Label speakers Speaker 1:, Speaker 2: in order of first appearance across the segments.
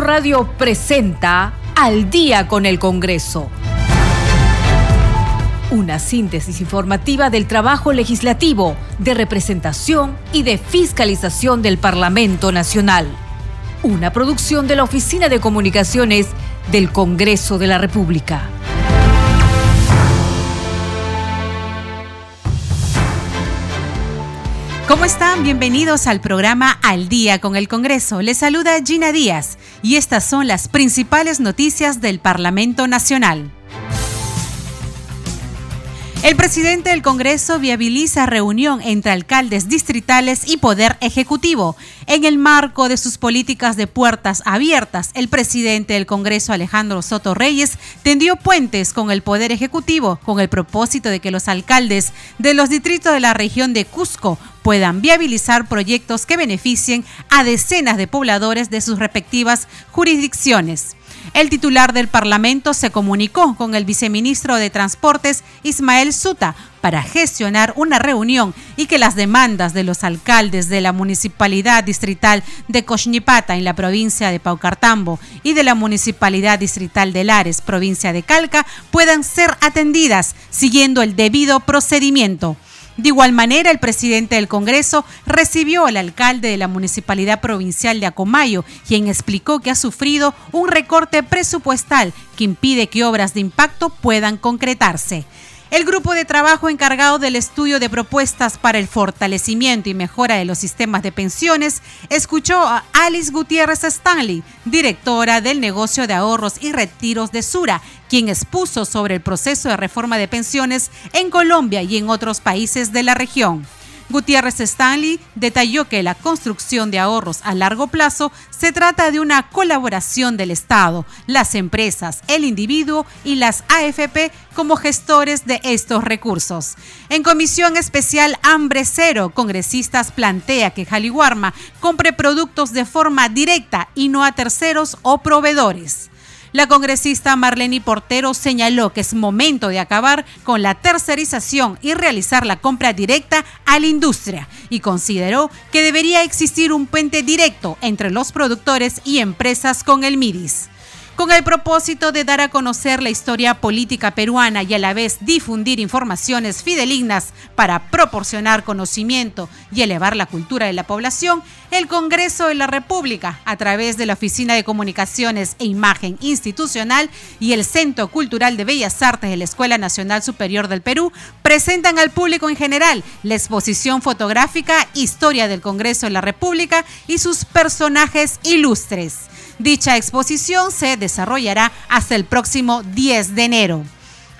Speaker 1: Radio presenta Al día con el Congreso. Una síntesis informativa del trabajo legislativo, de representación y de fiscalización del Parlamento Nacional. Una producción de la Oficina de Comunicaciones del Congreso de la República.
Speaker 2: ¿Cómo están? Bienvenidos al programa Al Día con el Congreso. Les saluda Gina Díaz y estas son las principales noticias del Parlamento Nacional. El presidente del Congreso viabiliza reunión entre alcaldes distritales y poder ejecutivo. En el marco de sus políticas de puertas abiertas, el presidente del Congreso, Alejandro Soto Reyes, tendió puentes con el poder ejecutivo con el propósito de que los alcaldes de los distritos de la región de Cusco puedan viabilizar proyectos que beneficien a decenas de pobladores de sus respectivas jurisdicciones. El titular del Parlamento se comunicó con el viceministro de Transportes, Ismael Suta, para gestionar una reunión y que las demandas de los alcaldes de la Municipalidad Distrital de Coxnipata en la provincia de Paucartambo y de la Municipalidad Distrital de Lares, provincia de Calca, puedan ser atendidas siguiendo el debido procedimiento. De igual manera, el presidente del Congreso recibió al alcalde de la Municipalidad Provincial de Acomayo, quien explicó que ha sufrido un recorte presupuestal que impide que obras de impacto puedan concretarse. El grupo de trabajo encargado del estudio de propuestas para el fortalecimiento y mejora de los sistemas de pensiones escuchó a Alice Gutiérrez Stanley, directora del negocio de ahorros y retiros de Sura, quien expuso sobre el proceso de reforma de pensiones en Colombia y en otros países de la región. Gutiérrez Stanley detalló que la construcción de ahorros a largo plazo se trata de una colaboración del Estado, las empresas, el individuo y las AFP como gestores de estos recursos. En comisión especial Hambre Cero, congresistas plantea que Jaliwarma compre productos de forma directa y no a terceros o proveedores. La congresista Marlene Portero señaló que es momento de acabar con la tercerización y realizar la compra directa a la industria y consideró que debería existir un puente directo entre los productores y empresas con el MIDIS con el propósito de dar a conocer la historia política peruana y a la vez difundir informaciones fidelignas para proporcionar conocimiento y elevar la cultura de la población, el Congreso de la República, a través de la Oficina de Comunicaciones e Imagen Institucional y el Centro Cultural de Bellas Artes de la Escuela Nacional Superior del Perú, presentan al público en general la exposición fotográfica Historia del Congreso de la República y sus personajes ilustres. Dicha exposición se desarrollará hasta el próximo 10 de enero.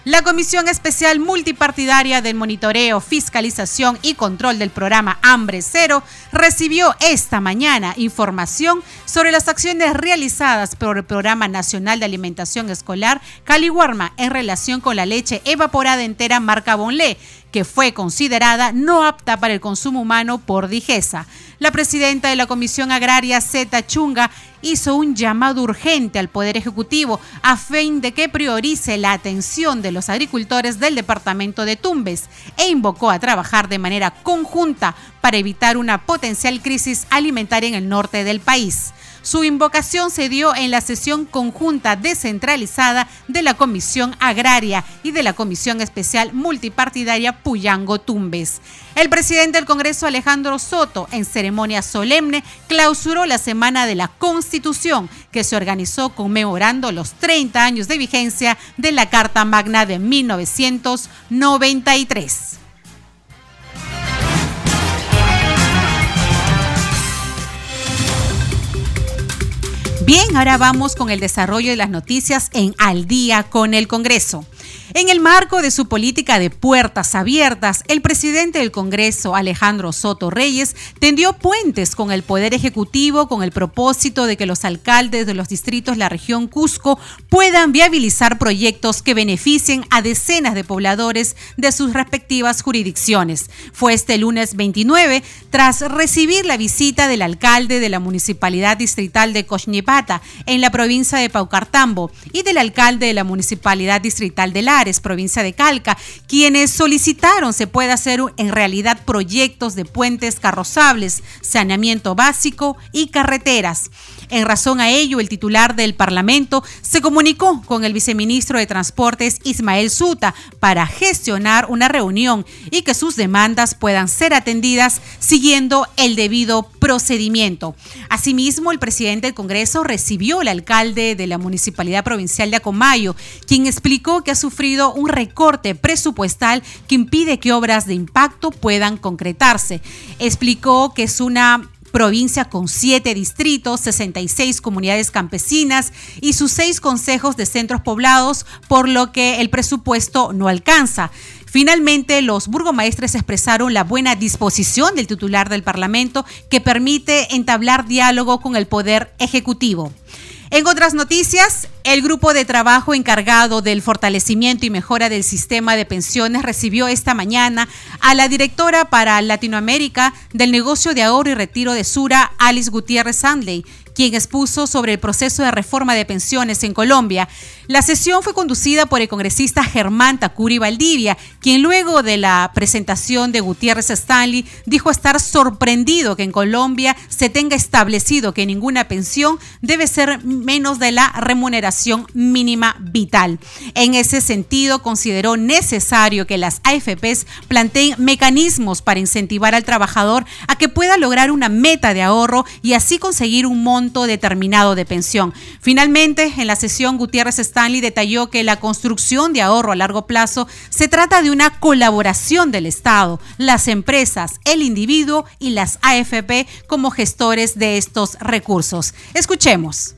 Speaker 2: La Comisión Especial Multipartidaria del Monitoreo, Fiscalización y Control del programa Hambre Cero recibió esta mañana información sobre las acciones realizadas por el Programa Nacional de Alimentación Escolar Caliwarma en relación con la leche evaporada entera marca Bonlé, que fue considerada no apta para el consumo humano por Digesa. La presidenta de la Comisión Agraria, Zeta Chunga, hizo un llamado urgente al Poder Ejecutivo a fin de que priorice la atención de los agricultores del departamento de Tumbes e invocó a trabajar de manera conjunta para evitar una potencial crisis alimentaria en el norte del país. Su invocación se dio en la sesión conjunta descentralizada de la Comisión Agraria y de la Comisión Especial Multipartidaria Puyango Tumbes. El presidente del Congreso, Alejandro Soto, en ceremonia solemne, clausuró la Semana de la Constitución, que se organizó conmemorando los 30 años de vigencia de la Carta Magna de 1993. Bien, ahora vamos con el desarrollo de las noticias en Al día con el Congreso. En el marco de su política de puertas abiertas, el presidente del Congreso, Alejandro Soto Reyes, tendió puentes con el Poder Ejecutivo con el propósito de que los alcaldes de los distritos de la región Cusco puedan viabilizar proyectos que beneficien a decenas de pobladores de sus respectivas jurisdicciones. Fue este lunes 29, tras recibir la visita del alcalde de la Municipalidad Distrital de Coxnipata, en la provincia de Paucartambo, y del alcalde de la Municipalidad Distrital de La Provincia de Calca, quienes solicitaron se pueda hacer en realidad proyectos de puentes carrozables, saneamiento básico y carreteras. En razón a ello, el titular del Parlamento se comunicó con el viceministro de Transportes Ismael Suta para gestionar una reunión y que sus demandas puedan ser atendidas siguiendo el debido procedimiento. Asimismo, el presidente del Congreso recibió al alcalde de la Municipalidad Provincial de Acomayo, quien explicó que ha sufrido un recorte presupuestal que impide que obras de impacto puedan concretarse. Explicó que es una provincia con siete distritos, 66 comunidades campesinas y sus seis consejos de centros poblados, por lo que el presupuesto no alcanza. Finalmente, los burgomaestres expresaron la buena disposición del titular del Parlamento que permite entablar diálogo con el Poder Ejecutivo. En otras noticias, el grupo de trabajo encargado del fortalecimiento y mejora del sistema de pensiones recibió esta mañana a la directora para Latinoamérica del negocio de ahorro y retiro de Sura, Alice Gutiérrez Sandley, quien expuso sobre el proceso de reforma de pensiones en Colombia. La sesión fue conducida por el congresista Germán Tacuri Valdivia, quien luego de la presentación de Gutiérrez Stanley dijo estar sorprendido que en Colombia se tenga establecido que ninguna pensión debe ser menos de la remuneración mínima vital. En ese sentido, consideró necesario que las AFPs planteen mecanismos para incentivar al trabajador a que pueda lograr una meta de ahorro y así conseguir un monto determinado de pensión. Finalmente, en la sesión, Gutiérrez Stanley detalló que la construcción de ahorro a largo plazo se trata de una colaboración del Estado, las empresas, el individuo y las AFP como gestores de estos recursos. Escuchemos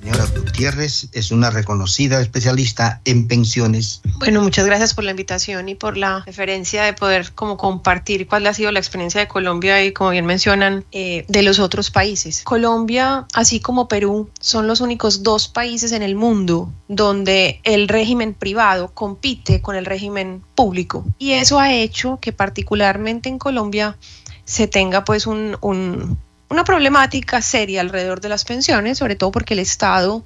Speaker 3: señora Gutiérrez es una reconocida especialista en pensiones.
Speaker 4: Bueno, muchas gracias por la invitación y por la referencia de poder como compartir cuál ha sido la experiencia de Colombia y como bien mencionan eh, de los otros países. Colombia, así como Perú, son los únicos dos países en el mundo donde el régimen privado compite con el régimen público y eso ha hecho que particularmente en Colombia se tenga pues un, un una problemática seria alrededor de las pensiones, sobre todo porque el Estado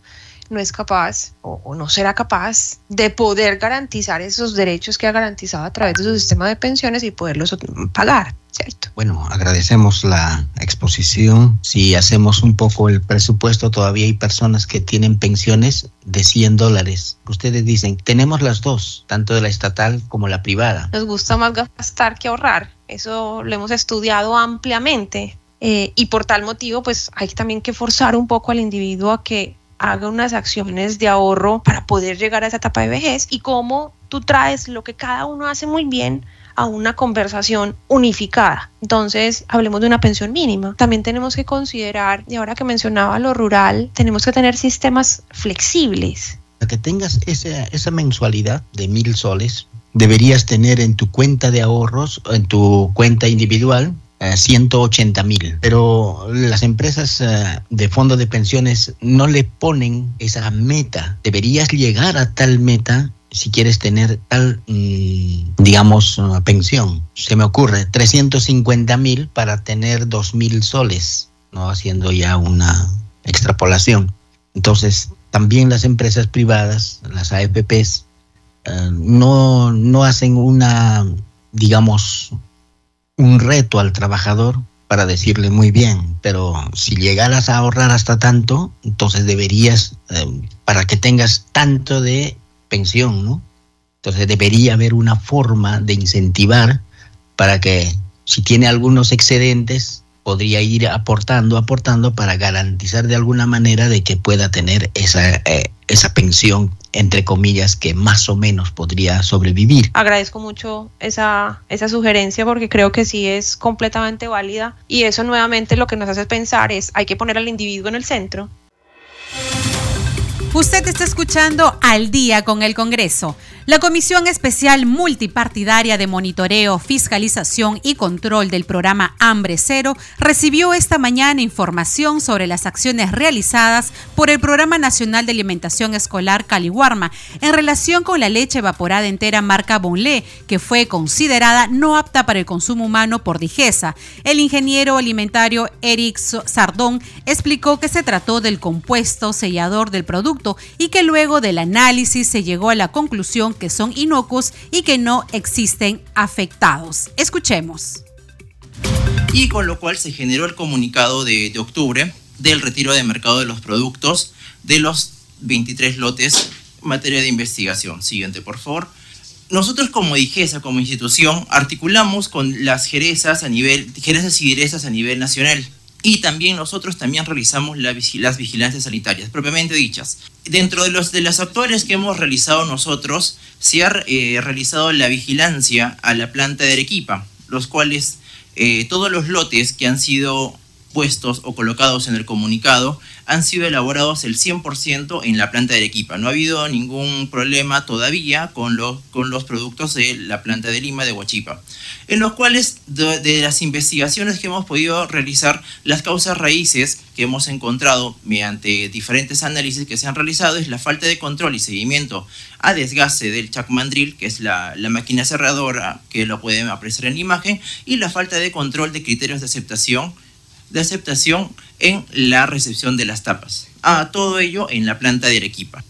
Speaker 4: no es capaz o, no será capaz de poder garantizar esos derechos que ha garantizado a través de su sistema de pensiones y poderlos pagar. ¿Cierto?
Speaker 3: Bueno, agradecemos la exposición. Si hacemos un poco el presupuesto, todavía hay personas que tienen pensiones de 100 dólares. Ustedes dicen, tenemos las dos, tanto de la estatal como la privada.
Speaker 4: Nos gusta más gastar que ahorrar. Eso lo hemos estudiado ampliamente eh, y por tal motivo, pues hay también que forzar un poco al individuo a que haga unas acciones de ahorro para poder llegar a esa etapa de vejez y cómo tú traes lo que cada uno hace muy bien a una conversación unificada. Entonces, hablemos de una pensión mínima. También tenemos que considerar, y ahora que mencionaba lo rural, tenemos que tener sistemas flexibles.
Speaker 3: Para que tengas esa, esa mensualidad de mil soles, deberías tener en tu cuenta de ahorros, en tu cuenta individual, 180 eh, mil. Pero las empresas eh, de fondos de pensiones no le ponen esa meta. Deberías llegar a tal meta si quieres tener tal, mm, digamos, pensión. Se me ocurre 350 mil para tener 2 mil soles, ¿no? Haciendo ya una extrapolación. Entonces, también las empresas privadas, las AFPs, eh, no, no hacen una, digamos, un reto al trabajador para decirle muy bien, pero si llegaras a ahorrar hasta tanto, entonces deberías, eh, para que tengas tanto de pensión, ¿no? Entonces debería haber una forma de incentivar para que si tiene algunos excedentes, podría ir aportando, aportando para garantizar de alguna manera de que pueda tener esa, eh, esa pensión, entre comillas, que más o menos podría sobrevivir.
Speaker 4: Agradezco mucho esa, esa sugerencia porque creo que sí es completamente válida y eso nuevamente lo que nos hace pensar es hay que poner al individuo en el centro.
Speaker 2: Usted está escuchando al día con el Congreso. La Comisión Especial Multipartidaria de Monitoreo, Fiscalización y Control del programa Hambre Cero recibió esta mañana información sobre las acciones realizadas por el Programa Nacional de Alimentación Escolar Caliwarma en relación con la leche evaporada entera marca Bonlé, que fue considerada no apta para el consumo humano por Digesa. El ingeniero alimentario Eric Sardón explicó que se trató del compuesto sellador del producto y que luego del análisis se llegó a la conclusión que son inocuos y que no existen afectados. Escuchemos.
Speaker 5: Y con lo cual se generó el comunicado de, octubre del retiro de mercado de los productos de los 23 lotes en materia de investigación. Siguiente, por favor. Nosotros como DIGESA, como institución, articulamos con las jerezas a nivel, jerezas y direzas a nivel nacional. Y también nosotros también realizamos la, las vigilancias sanitarias, propiamente dichas. Dentro de, los, de las actuales que hemos realizado nosotros, se ha eh, realizado la vigilancia a la planta de Arequipa, los cuales eh, todos los lotes que han sido puestos o colocados en el comunicado han sido elaborados el 100% en la planta de Arequipa. No ha habido ningún problema todavía con los, con los productos de la planta de Lima de Huachipa, en los cuales de, las investigaciones que hemos podido realizar, las causas raíces que hemos encontrado mediante diferentes análisis que se han realizado es la falta de control y seguimiento a desgaste del chacmandril, que es la, la máquina cerradora que lo pueden apreciar en la imagen, y la falta de control de criterios de aceptación de aceptación en la recepción de las tapas. A todo ello en la planta de Arequipa.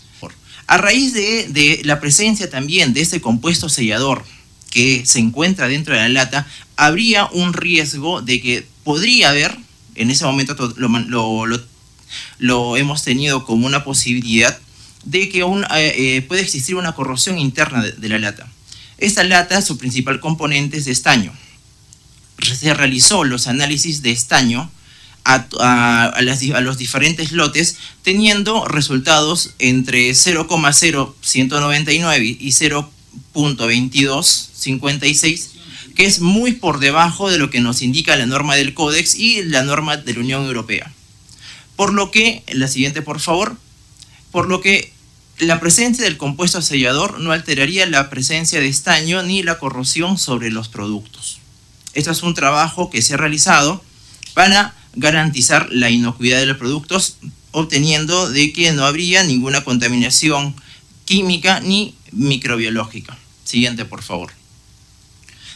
Speaker 5: A raíz de, la presencia también de este compuesto sellador que se encuentra dentro de la lata, habría un riesgo de que podría haber, en ese momento lo, hemos tenido como una posibilidad, de que un, eh, eh, puede existir una corrosión interna de, de la lata. Esta lata, su principal componente es de estaño se realizó los análisis de estaño a, los diferentes lotes, teniendo resultados entre 0,0199 y 0.2256, que es muy por debajo de lo que nos indica la norma del Códex y la norma de la Unión Europea. Por lo que, la siguiente por favor, por lo que la presencia del compuesto sellador no alteraría la presencia de estaño ni la corrosión sobre los productos. Esto es un trabajo que se ha realizado para garantizar la inocuidad de los productos, obteniendo de que no habría ninguna contaminación química ni microbiológica. Siguiente, por favor.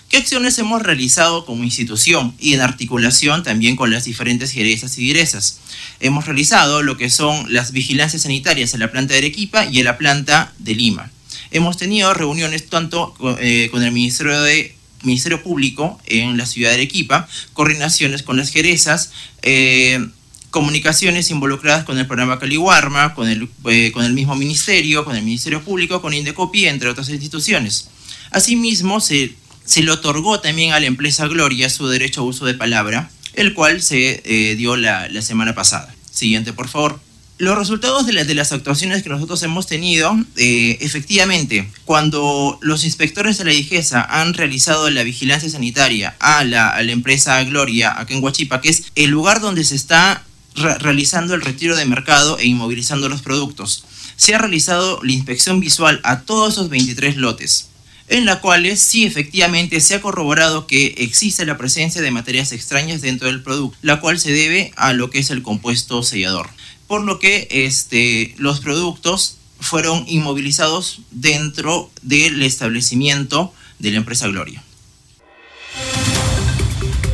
Speaker 5: ¿Qué acciones hemos realizado como institución y en articulación también con las diferentes jerezas y direzas? Hemos realizado lo que son las vigilancias sanitarias en la planta de Arequipa y en la planta de Lima. Hemos tenido reuniones tanto eh, con el Ministerio de Ministerio Público en la ciudad de Arequipa, coordinaciones con las jerezas, eh, comunicaciones involucradas con el programa Caliwarma, con el, eh, con el mismo ministerio, con el Ministerio Público, con Indecopi, entre otras instituciones. Asimismo, se, se le otorgó también a la empresa Gloria su derecho a uso de palabra, el cual se eh, dio la, la semana pasada. Siguiente, por favor los resultados de, las actuaciones que nosotros hemos tenido, eh, efectivamente, cuando los inspectores de la DIGESA han realizado la vigilancia sanitaria a la, empresa Gloria, acá en Huachipa, que es el lugar donde se está realizando el retiro de mercado e inmovilizando los productos, se ha realizado la inspección visual a todos esos 23 lotes en la cuales sí efectivamente se ha corroborado que existe la presencia de materias extrañas dentro del producto, la cual se debe a lo que es el compuesto sellador por lo que este, los productos fueron inmovilizados dentro del establecimiento de la empresa Gloria.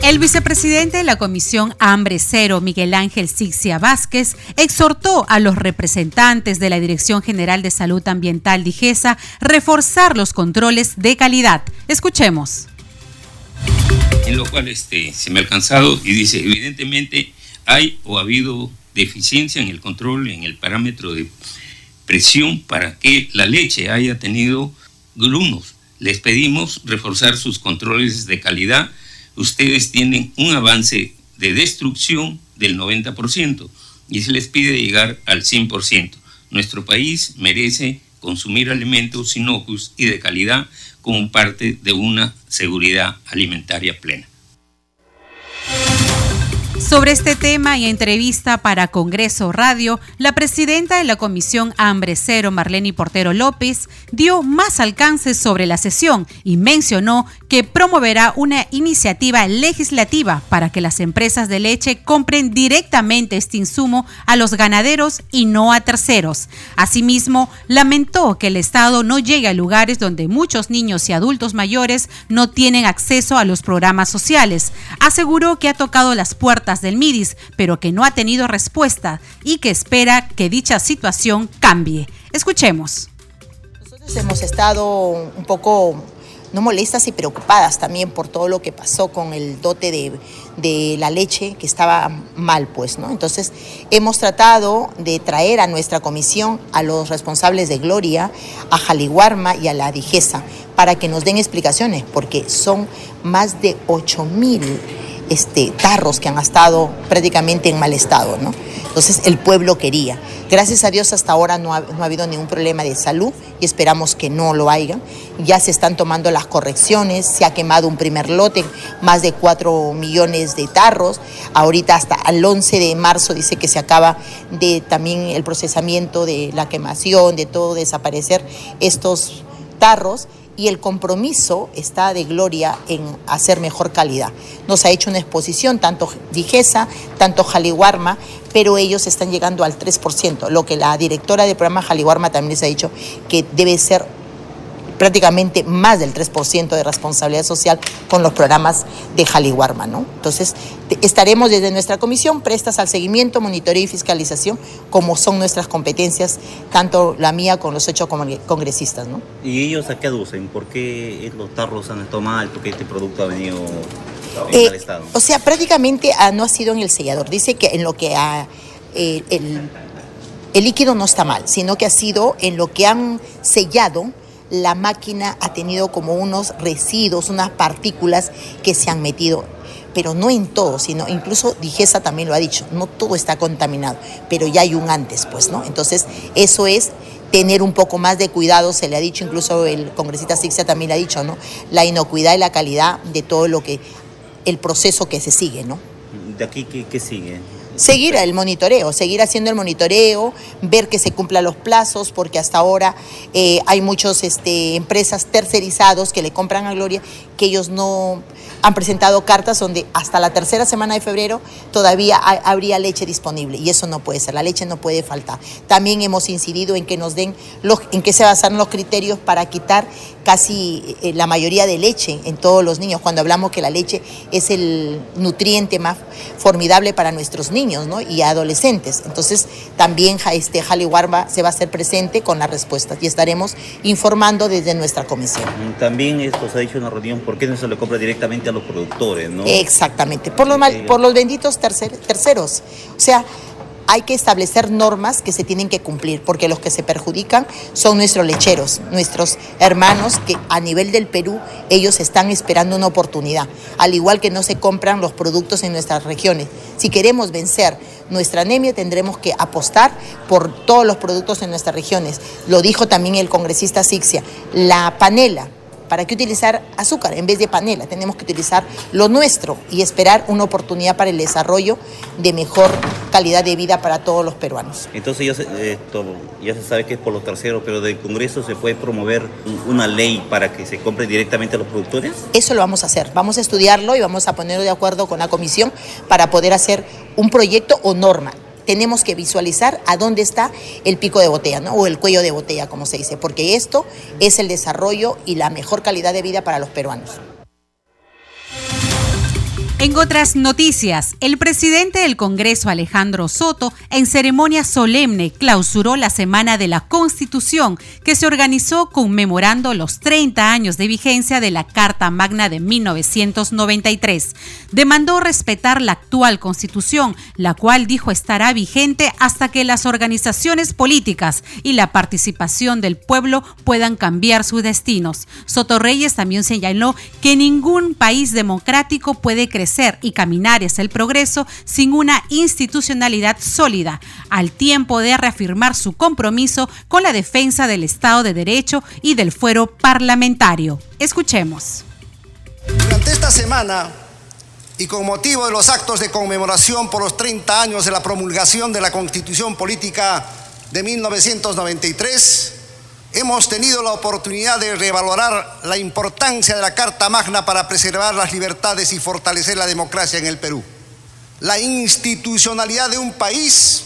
Speaker 2: El vicepresidente de la Comisión Hambre Cero, Miguel Ángel Sixia Vázquez, exhortó a los representantes de la Dirección General de Salud Ambiental DIGESA reforzar los controles de calidad. Escuchemos.
Speaker 6: En lo cual este, se me ha alcanzado y dice, evidentemente hay o ha habido deficiencia en el control, en el parámetro de presión para que la leche haya tenido grumos. Les pedimos reforzar sus controles de calidad. Ustedes tienen un avance de destrucción del 90% y se les pide llegar al 100%. Nuestro país merece consumir alimentos inocuos y de calidad como parte de una seguridad alimentaria plena.
Speaker 2: Sobre este tema y entrevista para Congreso Radio, la presidenta de la Comisión Hambre Cero, Marlene Portero López, dio más alcances sobre la sesión y mencionó que promoverá una iniciativa legislativa para que las empresas de leche compren directamente este insumo a los ganaderos y no a terceros. Asimismo, lamentó que el Estado no llegue a lugares donde muchos niños y adultos mayores no tienen acceso a los programas sociales. Aseguró que ha tocado las puertas del MIDIS, pero que no ha tenido respuesta y que espera que dicha situación cambie. Escuchemos
Speaker 7: Hemos estado un poco no molestas y preocupadas también por todo lo que pasó con el dote de, la leche que estaba mal, pues, ¿no? Entonces, hemos tratado de traer a nuestra comisión a los responsables de Gloria, a Jaliguarma y a la Digesa para que nos den explicaciones, porque son más de 8 mil este, tarros que han estado prácticamente en mal estado, ¿no? Entonces el pueblo quería. Gracias a Dios hasta ahora no ha, no ha, habido ningún problema de salud y esperamos que no lo haya. Ya se están tomando las correcciones, se ha quemado un primer lote, más de 4 millones de tarros. Ahorita hasta el 11 de marzo dice que se acaba de también el procesamiento de la quemación, de todo desaparecer estos tarros y el compromiso está de Gloria en hacer mejor calidad. Nos ha hecho una exposición, tanto Digesa, tanto Jaliguarma, pero ellos están llegando al 3%, lo que la directora del programa Jaliguarma también les ha dicho que debe ser prácticamente más del 3% de responsabilidad social con los programas de Jaliguarma. ¿no? Entonces, estaremos desde nuestra comisión prestas al seguimiento, monitoreo y fiscalización, como son nuestras competencias, tanto la mía con los ocho congresistas. ¿no?
Speaker 8: ¿Y ellos a qué aducen? ¿Por qué los tarros han estado mal? ¿Por qué este producto ha venido
Speaker 7: en eh, mal estado? O sea, prácticamente ah, no ha sido en el sellador. Dice que en lo que ha... Eh, el, el líquido no está mal, sino que ha sido en lo que han sellado la máquina ha tenido como unos residuos, unas partículas que se han metido pero no en todo, sino incluso Digesa también lo ha dicho, no todo está contaminado, pero ya hay un antes, pues, ¿no? Entonces, eso es tener un poco más de cuidado, se le ha dicho, incluso el congresista Sixia también le ha dicho, ¿no? La inocuidad y la calidad de todo lo que, el proceso que se sigue, ¿no?
Speaker 8: ¿De aquí qué, qué sigue?
Speaker 7: Seguir el monitoreo, seguir haciendo el monitoreo, ver que se cumplan los plazos, porque hasta ahora eh, hay muchas este, empresas tercerizados que le compran a Gloria que ellos no han presentado cartas donde hasta la tercera semana de febrero todavía habría leche disponible y eso no puede ser, la leche no puede faltar. También hemos incidido en que nos den los, en se basan los criterios para quitar casi eh, la mayoría de leche en todos los niños, cuando hablamos que la leche es el nutriente más formidable para nuestros niños ¿no? y adolescentes. Entonces también este Warba se va a hacer presente con las respuestas y estaremos informando desde nuestra comisión.
Speaker 8: También esto se ha dicho en una reunión, ¿por qué no se le compra directamente a los productores, ¿no?
Speaker 7: Exactamente, por los, por los benditos terceros. O sea, hay que establecer normas que se tienen que cumplir, porque los que se perjudican son nuestros lecheros, nuestros hermanos que a nivel del Perú ellos están esperando una oportunidad, al igual que no se compran los productos en nuestras regiones. Si queremos vencer nuestra anemia tendremos que apostar por todos los productos en nuestras regiones. Lo dijo también el congresista Sixia, la panela ¿Para qué utilizar azúcar en vez de panela? Tenemos que utilizar lo nuestro y esperar una oportunidad para el desarrollo de mejor calidad de vida para todos los peruanos.
Speaker 8: Entonces ya se, ya se sabe que es por los terceros, pero del Congreso se puede promover una ley para que se compre directamente a los productores.
Speaker 7: Eso lo vamos a hacer. Vamos a estudiarlo y vamos a ponerlo de acuerdo con la comisión para poder hacer un proyecto o norma tenemos que visualizar a dónde está el pico de botella, ¿no? O el cuello de botella, como se dice, porque esto es el desarrollo y la mejor calidad de vida para los peruanos.
Speaker 2: En otras noticias, el presidente del Congreso, Alejandro Soto, en ceremonia solemne clausuró la Semana de la Constitución, que se organizó conmemorando los 30 años de vigencia de la Carta Magna de 1993. Demandó respetar la actual Constitución, la cual dijo estará vigente hasta que las organizaciones políticas y la participación del pueblo puedan cambiar sus destinos. Soto Reyes también señaló que ningún país democrático puede crecer y caminar hacia el progreso sin una institucionalidad sólida, al tiempo de reafirmar su compromiso con la defensa del Estado de Derecho y del fuero parlamentario. Escuchemos.
Speaker 9: Durante esta semana y con motivo de los actos de conmemoración por los 30 años de la promulgación de la Constitución Política de 1993, hemos tenido la oportunidad de revalorar la importancia de la Carta Magna para preservar las libertades y fortalecer la democracia en el Perú. La institucionalidad de un país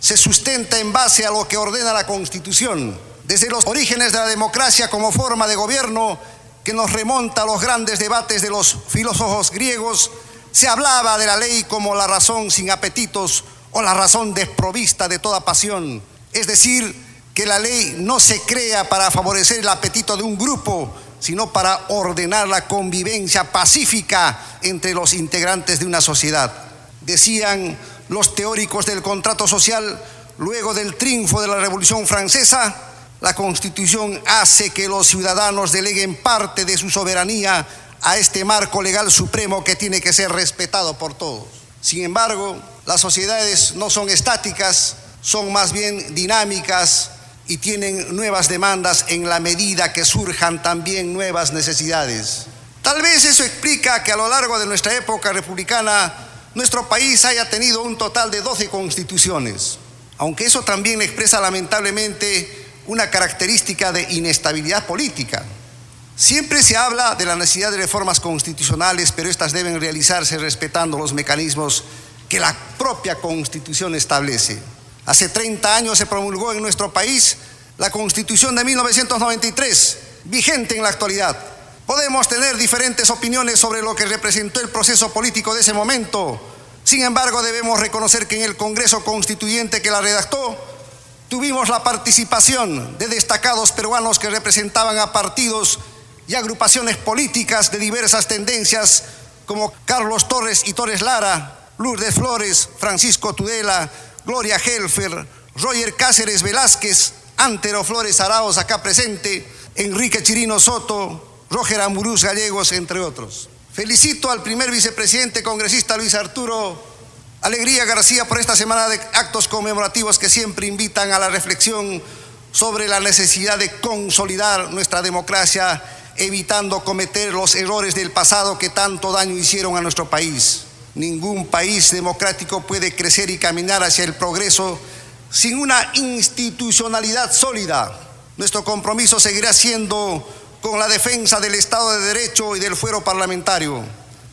Speaker 9: se sustenta en base a lo que ordena la Constitución, desde los orígenes de la democracia como forma de gobierno que nos remonta a los grandes debates de los filósofos griegos, se hablaba de la ley como la razón sin apetitos o la razón desprovista de toda pasión, es decir, que la ley no se crea para favorecer el apetito de un grupo, sino para ordenar la convivencia pacífica entre los integrantes de una sociedad. Decían los teóricos del contrato social, luego del triunfo de la Revolución Francesa, la Constitución hace que los ciudadanos deleguen parte de su soberanía a este marco legal supremo que tiene que ser respetado por todos. Sin embargo, las sociedades no son estáticas, son más bien dinámicas y tienen nuevas demandas en la medida que surjan también nuevas necesidades. Tal vez eso explica que a lo largo de nuestra época republicana nuestro país haya tenido un total de 12 constituciones, aunque eso también expresa lamentablemente una característica de inestabilidad política. Siempre se habla de la necesidad de reformas constitucionales, pero estas deben realizarse respetando los mecanismos que la propia constitución establece. Hace 30 años se promulgó en nuestro país la constitución de 1993, vigente en la actualidad. Podemos tener diferentes opiniones sobre lo que representó el proceso político de ese momento. Sin embargo, debemos reconocer que en el Congreso Constituyente que la redactó, tuvimos la participación de destacados peruanos que representaban a partidos y agrupaciones políticas de diversas tendencias como Carlos Torres y Torres Lara, Lourdes Flores, Francisco Tudela, Gloria Helfer, Roger Cáceres Velázquez, Antero Flores Araos acá presente, Enrique Chirino Soto, Roger Amurús Gallegos, entre otros. Felicito al primer vicepresidente congresista Luis Arturo Alegría García por esta semana de actos conmemorativos que siempre invitan a la reflexión sobre la necesidad de consolidar nuestra democracia evitando cometer los errores del pasado que tanto daño hicieron a nuestro país. Ningún país democrático puede crecer y caminar hacia el progreso sin una institucionalidad sólida. Nuestro compromiso seguirá siendo con la defensa del Estado de Derecho y del fuero parlamentario.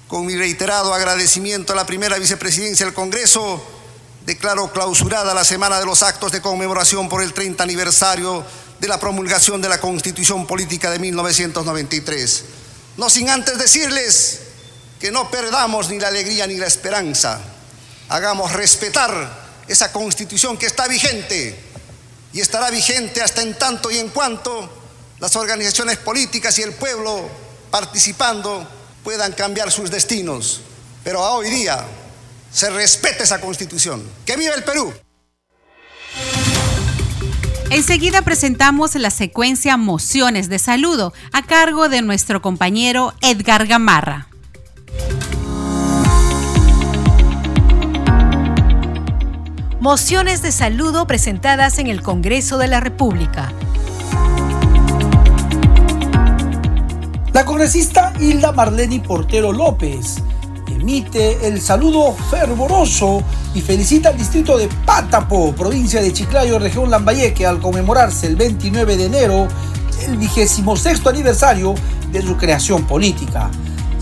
Speaker 9: Con mi reiterado agradecimiento a la primera vicepresidencia del Congreso, declaro clausurada la semana de los actos de conmemoración por el 30 aniversario de la promulgación de la Constitución Política de 1993. No sin antes decirles que no perdamos ni la alegría ni la esperanza. Hagamos respetar esa Constitución que está vigente y estará vigente hasta en tanto y en cuanto las organizaciones políticas y el pueblo participando puedan cambiar sus destinos. Pero a hoy día se respete esa Constitución. ¡Que viva el Perú!
Speaker 2: Enseguida presentamos la secuencia Mociones de Saludo a cargo de nuestro compañero Edgar Gamarra.
Speaker 1: Mociones de saludo presentadas en el Congreso de la República.
Speaker 10: La congresista Hilda Marleni Portero López emite el saludo fervoroso y felicita al distrito de Pátapo, provincia de Chiclayo, región Lambayeque, al conmemorarse el 29 de enero el vigésimo sexto aniversario de su creación política.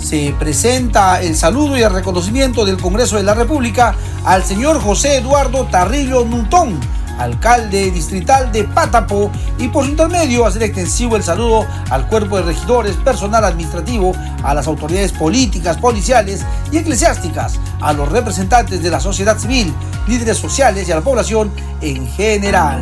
Speaker 10: Se presenta el saludo y el reconocimiento del Congreso de la República al señor José Eduardo Tarrillo Nuntón, alcalde distrital de Pátapo, y por su intermedio hacer extensivo el saludo al cuerpo de regidores, personal administrativo, a las autoridades políticas, policiales y eclesiásticas, a los representantes de la sociedad civil, líderes sociales y a la población en general.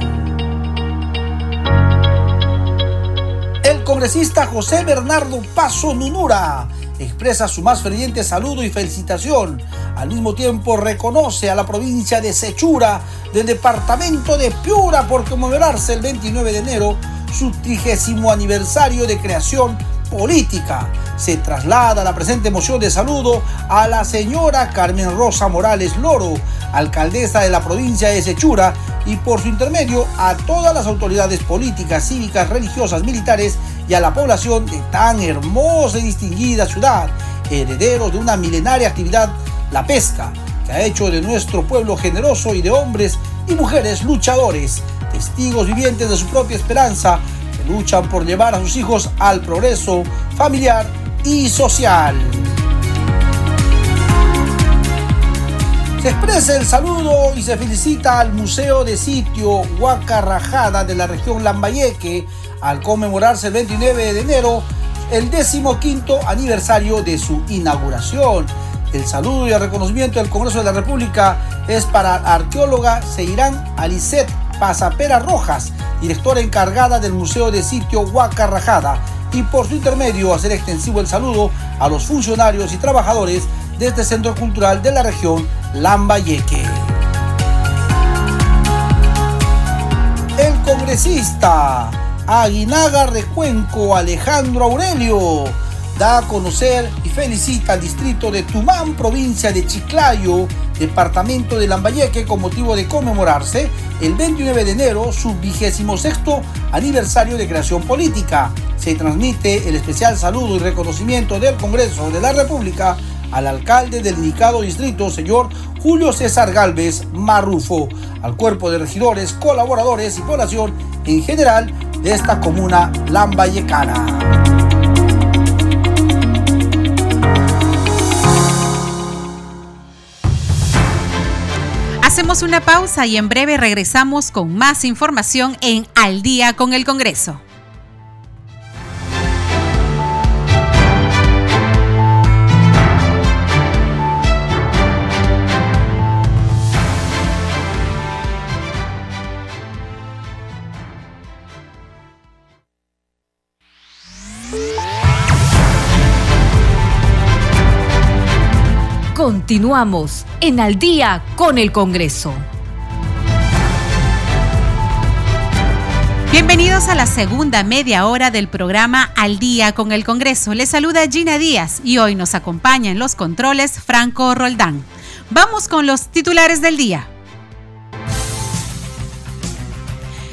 Speaker 10: El congresista José Bernardo Paso Nunura expresa su más ferviente saludo y felicitación. Al mismo tiempo reconoce a la provincia de Sechura del departamento de Piura por conmemorarse el 29 de enero su trigésimo aniversario de creación política. Se traslada la presente moción de saludo a la señora Carmen Rosa Morales Loro, alcaldesa de la provincia de Sechura, y por su intermedio a todas las autoridades políticas, cívicas, religiosas, militares y a la población de tan hermosa y distinguida ciudad, herederos de una milenaria actividad, la pesca, que ha hecho de nuestro pueblo generoso y de hombres y mujeres luchadores, testigos vivientes de su propia esperanza, que luchan por llevar a sus hijos al progreso familiar y social. Se expresa el saludo y se felicita al Museo de Sitio Huacarrajada de la región Lambayeque al conmemorarse el 29 de enero el 15 aniversario de su inauguración. El saludo y el reconocimiento del Congreso de la República es para la arqueóloga Seirán Alicet Pasapera Rojas, directora encargada del Museo de Sitio Huaca Rajada, y por su intermedio hacer extensivo el saludo a los funcionarios y trabajadores de este centro cultural de la región Lambayeque. El congresista Aguinaga Recuenco Alejandro Aurelio da a conocer y felicita al distrito de Tumán, provincia de Chiclayo, departamento de Lambayeque, con motivo de conmemorarse el 29 de enero su vigésimo sexto aniversario de creación política. Se transmite el especial saludo y reconocimiento del Congreso de la República al alcalde del indicado distrito, señor Julio César Galvez Marrufo, al cuerpo de regidores, colaboradores y población en general esta comuna lambayecana.
Speaker 2: Hacemos una pausa y en breve regresamos con más información en Al día con el Congreso.
Speaker 1: Continuamos en Al día con el Congreso.
Speaker 2: Bienvenidos a la segunda media hora del programa Al día con el Congreso. Les saluda Gina Díaz y hoy nos acompaña en los controles Franco Roldán. Vamos con los titulares del día.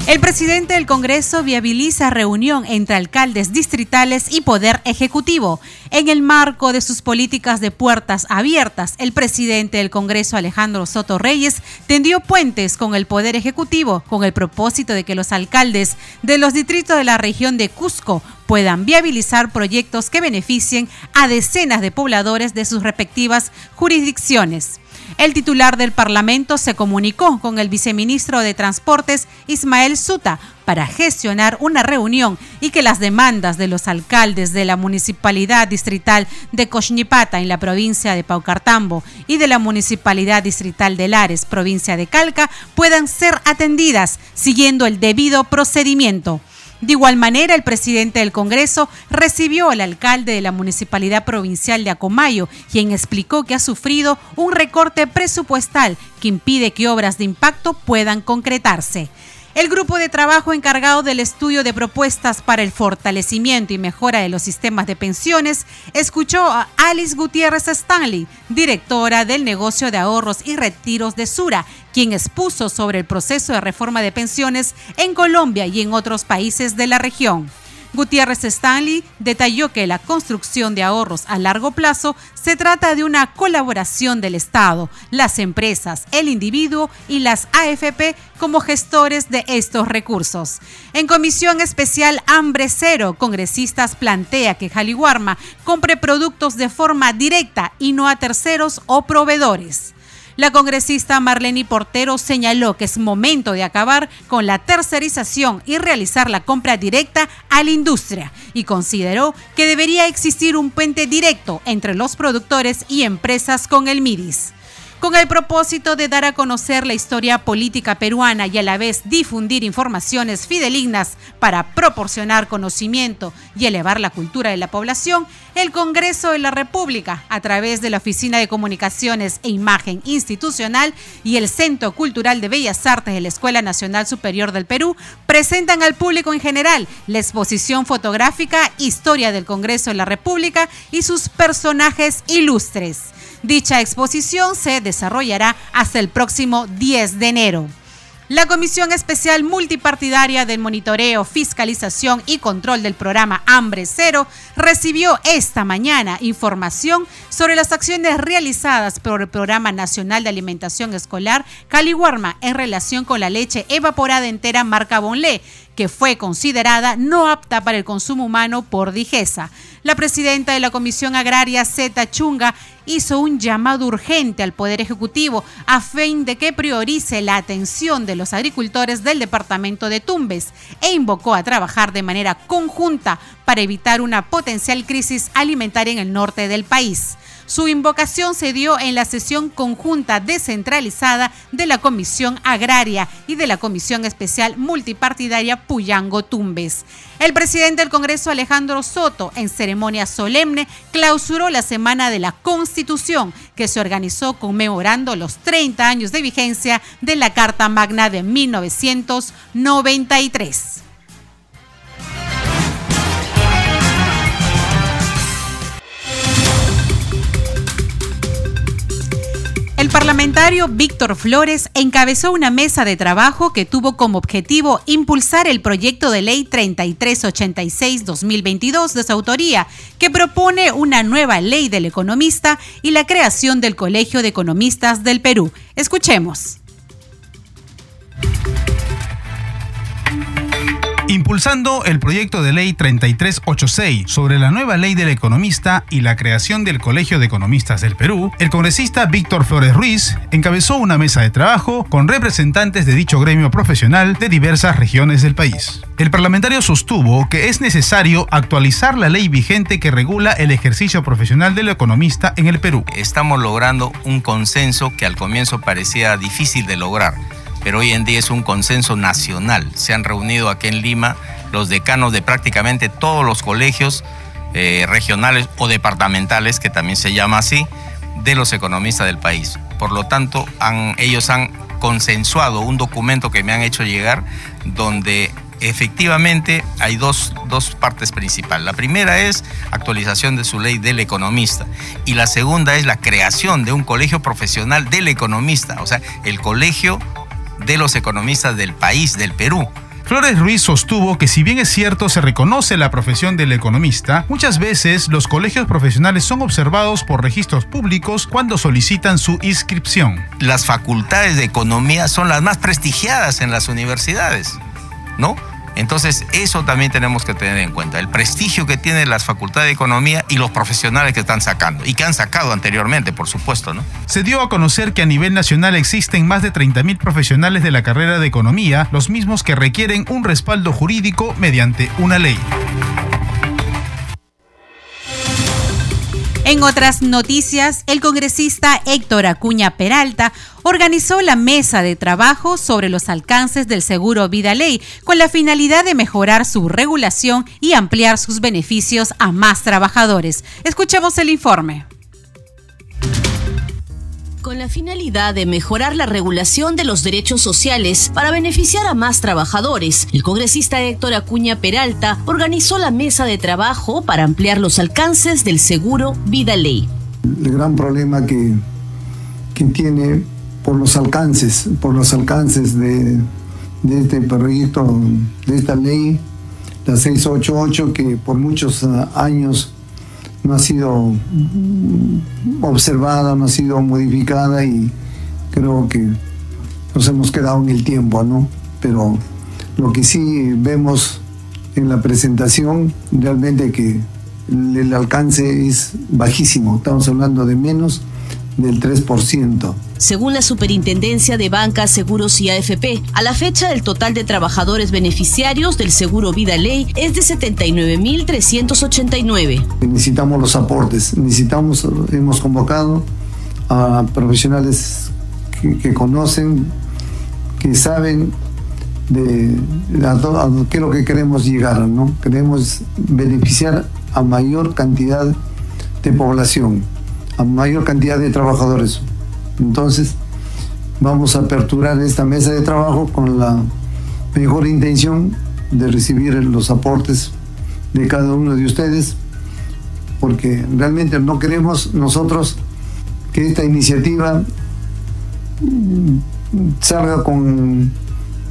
Speaker 2: El presidente del Congreso viabiliza reunión entre alcaldes distritales y poder ejecutivo. En el marco de sus políticas de puertas abiertas, el presidente del Congreso, Alejandro Soto Reyes, tendió puentes con el poder ejecutivo con el propósito de que los alcaldes de los distritos de la región de Cusco puedan viabilizar proyectos que beneficien a decenas de pobladores de sus respectivas jurisdicciones. El titular del Parlamento se comunicó con el viceministro de Transportes, Ismael Suta, para gestionar una reunión y que las demandas de los alcaldes de la Municipalidad Distrital de Coxnipata en la provincia de Paucartambo y de la Municipalidad Distrital de Lares, provincia de Calca, puedan ser atendidas siguiendo el debido procedimiento. De igual manera, el presidente del Congreso recibió al alcalde de la Municipalidad Provincial de Acomayo, quien explicó que ha sufrido un recorte presupuestal que impide que obras de impacto puedan concretarse. El grupo de trabajo encargado del estudio de propuestas para el fortalecimiento y mejora de los sistemas de pensiones escuchó a Alice Gutiérrez Stanley, directora del negocio de ahorros y retiros de Sura, quien expuso sobre el proceso de reforma de pensiones en Colombia y en otros países de la región. Gutiérrez Stanley detalló que la construcción de ahorros a largo plazo se trata de una colaboración del Estado, las empresas, el individuo y las AFP como gestores de estos recursos. En comisión especial Hambre Cero, congresistas plantea que Jaliwarma compre productos de forma directa y no a terceros o proveedores. La congresista Marlene Portero señaló que es momento de acabar con la tercerización y realizar la compra directa a la industria y consideró que debería existir un puente directo entre los productores y empresas con el MIDIS con el propósito de dar a conocer la historia política peruana y a la vez difundir informaciones fidelignas para proporcionar conocimiento y elevar la cultura de la población, el Congreso de la República, a través de la Oficina de Comunicaciones e Imagen Institucional y el Centro Cultural de Bellas Artes de la Escuela Nacional Superior del Perú, presentan al público en general la exposición fotográfica Historia del Congreso de la República y sus personajes ilustres. Dicha exposición se desarrollará hasta el próximo 10 de enero. La Comisión Especial Multipartidaria del Monitoreo, Fiscalización y Control del Programa Hambre Cero recibió esta mañana información sobre las acciones realizadas por el Programa Nacional de Alimentación Escolar Caliwarma en relación con la leche evaporada entera marca Bonlé, que fue considerada no apta para el consumo humano por Digesa. La presidenta de la Comisión Agraria, Zeta Chunga, hizo un llamado urgente al Poder Ejecutivo a fin de que priorice la atención de los agricultores del departamento de Tumbes e invocó a trabajar de manera conjunta para evitar una potencial crisis alimentaria en el norte del país. Su invocación se dio en la sesión conjunta descentralizada de la Comisión Agraria y de la Comisión Especial Multipartidaria Puyango Tumbes. El presidente del Congreso, Alejandro Soto, en ceremonia solemne, clausuró la Semana de la Constitución, que se organizó conmemorando los 30 años de vigencia de la Carta Magna de 1993. El parlamentario Víctor Flores encabezó una mesa de trabajo que tuvo como objetivo impulsar el proyecto de ley 3386-2022 de su autoría, que propone una nueva ley del economista y la creación del Colegio de Economistas del Perú. Escuchemos.
Speaker 11: Impulsando el proyecto de ley 3386 sobre la nueva ley del economista y la creación del Colegio de Economistas del Perú, el congresista Víctor Flores Ruiz encabezó una mesa de trabajo con representantes de dicho gremio profesional de diversas regiones del país. El parlamentario sostuvo que es necesario actualizar la ley vigente que regula el ejercicio profesional del economista en el Perú.
Speaker 12: Estamos logrando un consenso que al comienzo parecía difícil de lograr pero hoy en día es un consenso nacional. Se han reunido aquí en Lima los decanos de prácticamente todos los colegios eh, regionales o departamentales, que también se llama así, de los economistas del país. Por lo tanto, ellos han consensuado un documento que me han hecho llegar donde efectivamente hay dos, dos, partes principales. La primera es actualización de su ley del economista y la segunda es la creación de un colegio profesional del economista, o sea, el colegio de los economistas del país, del Perú.
Speaker 11: Flores Ruiz sostuvo que si bien es cierto se reconoce la profesión del economista, muchas veces los colegios profesionales son observados por registros públicos cuando solicitan su inscripción.
Speaker 12: Las facultades de economía son las más prestigiadas en las universidades, ¿no? Entonces, eso también tenemos que tener en cuenta, el prestigio que tienen las facultades de economía y los profesionales que están sacando, y que han sacado anteriormente, por supuesto, ¿no?
Speaker 11: Se dio a conocer que a nivel nacional existen más de 30.000 profesionales de la carrera de economía, los mismos que requieren un respaldo jurídico mediante una ley.
Speaker 2: En otras noticias, el congresista Héctor Acuña Peralta organizó la mesa de trabajo sobre los alcances del seguro Vida Ley con la finalidad de mejorar su regulación y ampliar sus beneficios a más trabajadores. Escuchemos el informe
Speaker 13: con la finalidad de mejorar la regulación de los derechos sociales para beneficiar a más trabajadores. El congresista Héctor Acuña Peralta organizó la mesa de trabajo para ampliar los alcances del seguro Vida Ley.
Speaker 14: El gran problema que, que tiene por los alcances, por los alcances de, de este proyecto, de esta ley, la 688, que por muchos ah, años no ha sido observada, no ha sido modificada y creo que nos hemos quedado en el tiempo, ¿no? Pero lo que sí vemos en la presentación, realmente que el alcance es bajísimo, estamos hablando de menos del 3%.
Speaker 13: Según la Superintendencia de Bancas, Seguros y AFP, a la fecha el total de trabajadores beneficiarios del Seguro Vida Ley es de 79.389.
Speaker 14: Necesitamos los aportes, necesitamos, hemos convocado a profesionales que, conocen, que saben de, a, qué es lo que queremos llegar, ¿no? Queremos beneficiar a mayor cantidad de población, a mayor cantidad de trabajadores. Entonces, vamos a aperturar esta mesa de trabajo con la mejor intención de recibir los aportes de cada uno de ustedes, porque realmente no queremos nosotros que esta iniciativa salga con,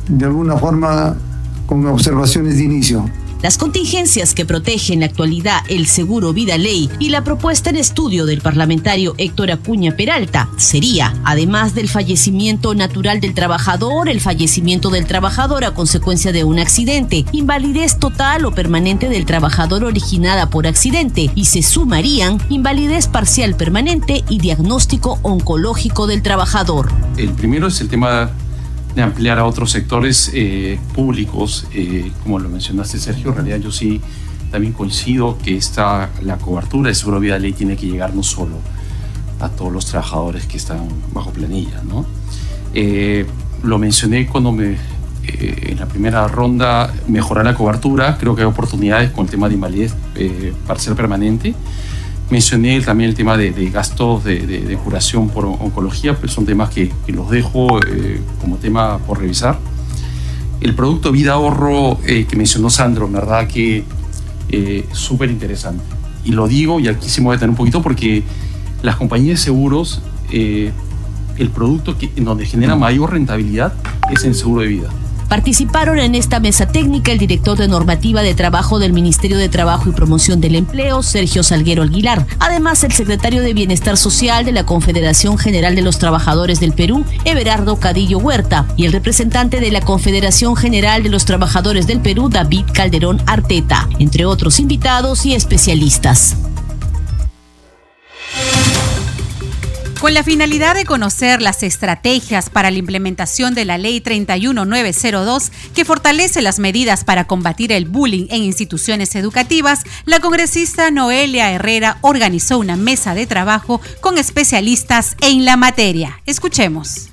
Speaker 14: de alguna forma, con observaciones de inicio
Speaker 13: las contingencias que protegen en la actualidad el seguro vida ley y la propuesta en estudio del parlamentario Héctor Acuña Peralta sería, además del fallecimiento natural del trabajador, el fallecimiento del trabajador a consecuencia de un accidente, invalidez total o permanente del trabajador originada por accidente y se sumarían invalidez parcial permanente y diagnóstico oncológico del trabajador.
Speaker 15: El primero es el tema de ampliar a otros sectores eh, públicos, eh, como lo mencionaste Sergio, en realidad yo sí también coincido que esta, la cobertura de Seguro Vida Ley tiene que llegar no solo a todos los trabajadores que están bajo planilla. ¿no? Eh, lo mencioné cuando me, eh, en la primera ronda mejorar la cobertura, creo que hay oportunidades con el tema de invalidez eh, parcial permanente. Mencioné también el tema de, gastos de, curación por oncología, pero son temas que, los dejo como tema por revisar. El producto vida ahorro que mencionó Sandro, verdad que súper interesante. Y lo digo, y aquí sí me voy a un poquito, porque las compañías de seguros, eh, el producto que, en donde genera mayor rentabilidad es en seguro de vida.
Speaker 16: Participaron en esta mesa técnica el director de normativa de trabajo del Ministerio de Trabajo y Promoción del Empleo, Sergio Salguero Aguilar. Además, el secretario de Bienestar Social de la Confederación General de los Trabajadores del Perú, Everardo Cadillo Huerta, y el representante de la Confederación General de los Trabajadores del Perú, David Calderón Arteta, entre otros invitados y especialistas.
Speaker 2: Con la finalidad de conocer las estrategias para la implementación de la Ley 31902, que fortalece las medidas para combatir el bullying en instituciones educativas, la congresista Noelia Herrera organizó una mesa de trabajo con especialistas en la materia. Escuchemos.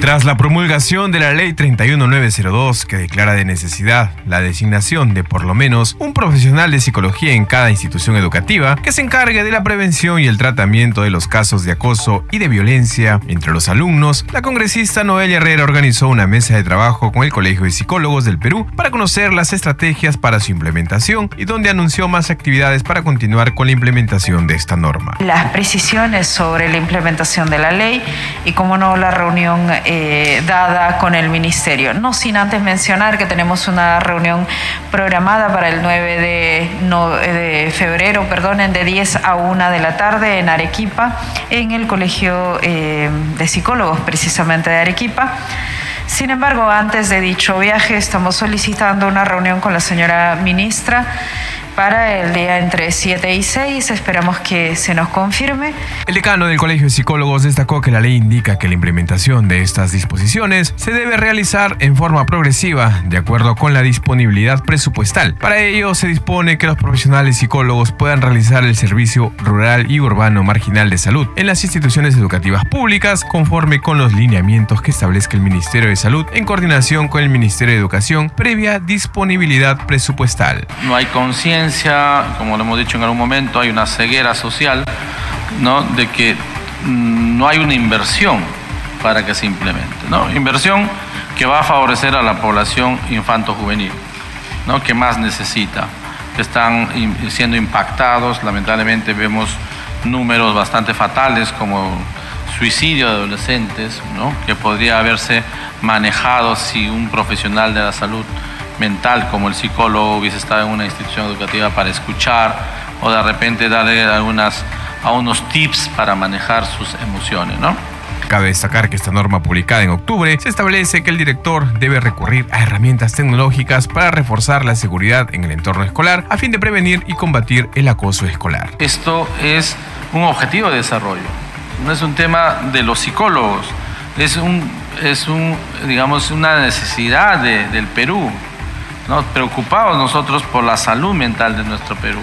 Speaker 17: Tras la promulgación de la Ley 31902, que declara de necesidad la designación de por lo menos un profesional de psicología en cada institución educativa que se encargue de la prevención y el tratamiento de los casos de acoso y de violencia entre los alumnos, la congresista Noelia Herrera organizó una mesa de trabajo con el Colegio de Psicólogos del Perú para conocer las estrategias para su implementación y donde anunció más actividades para continuar con la implementación de esta norma.
Speaker 18: Las precisiones sobre la implementación de la ley y, como no, la reunión eh, dada con el Ministerio. No sin antes mencionar que tenemos una reunión programada para el 9 de, febrero, perdonen, de 10 a 1 de la tarde en Arequipa, en el Colegio eh, de Psicólogos precisamente de Arequipa. Sin embargo, antes de dicho viaje, estamos solicitando una reunión con la señora ministra para el día entre 7 y 6. Esperamos que se nos confirme.
Speaker 17: El decano del Colegio de Psicólogos destacó que la ley indica que la implementación de estas disposiciones se debe realizar en forma progresiva, de acuerdo con la disponibilidad presupuestal. Para ello, se dispone que los profesionales psicólogos puedan realizar el servicio rural y urbano marginal de salud en las instituciones educativas públicas, conforme con los lineamientos que establezca el Ministerio de Salud en coordinación con el Ministerio de Educación, previa disponibilidad presupuestal.
Speaker 19: No hay conciencia como lo hemos dicho en algún momento, hay una ceguera social, ¿no? De que mm, no hay una inversión para que se implemente, ¿no? Inversión que va a favorecer a la población infanto-juvenil, ¿no? Que más necesita, que están siendo impactados, lamentablemente vemos números bastante fatales como suicidio de adolescentes, ¿no? que podría haberse manejado si un profesional de la salud mental como el psicólogo hubiese estado en una institución educativa para escuchar o de repente darle algunas, a unos tips para manejar sus emociones, ¿no?
Speaker 17: Cabe destacar que esta norma publicada en octubre se establece que el director debe recurrir a herramientas tecnológicas para reforzar la seguridad en el entorno escolar a fin de prevenir y combatir el acoso escolar.
Speaker 19: Esto es un objetivo de desarrollo, no es un tema de los psicólogos, es un, es un digamos, una necesidad del Perú. ¿No? preocupados nosotros por la salud mental de nuestro Perú,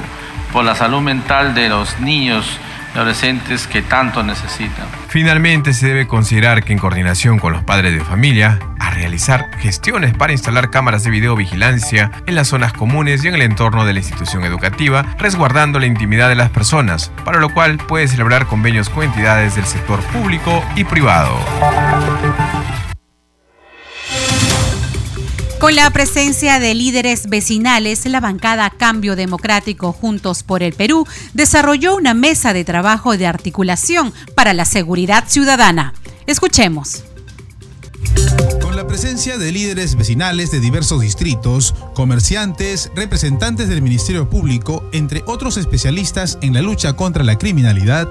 Speaker 19: por la salud mental de los niños adolescentes que tanto necesitan.
Speaker 17: Finalmente, se debe considerar que en coordinación con los padres de familia, a realizar gestiones para instalar cámaras de videovigilancia en las zonas comunes y en el entorno de la institución educativa, resguardando la intimidad de las personas, para lo cual puede celebrar convenios con entidades del sector público y privado.
Speaker 2: Con la presencia de líderes vecinales, la bancada Cambio Democrático Juntos por el Perú desarrolló una mesa de trabajo de articulación para la seguridad ciudadana. Escuchemos.
Speaker 11: Con la presencia de líderes vecinales de diversos distritos, comerciantes, representantes del Ministerio Público, entre otros especialistas en la lucha contra la criminalidad,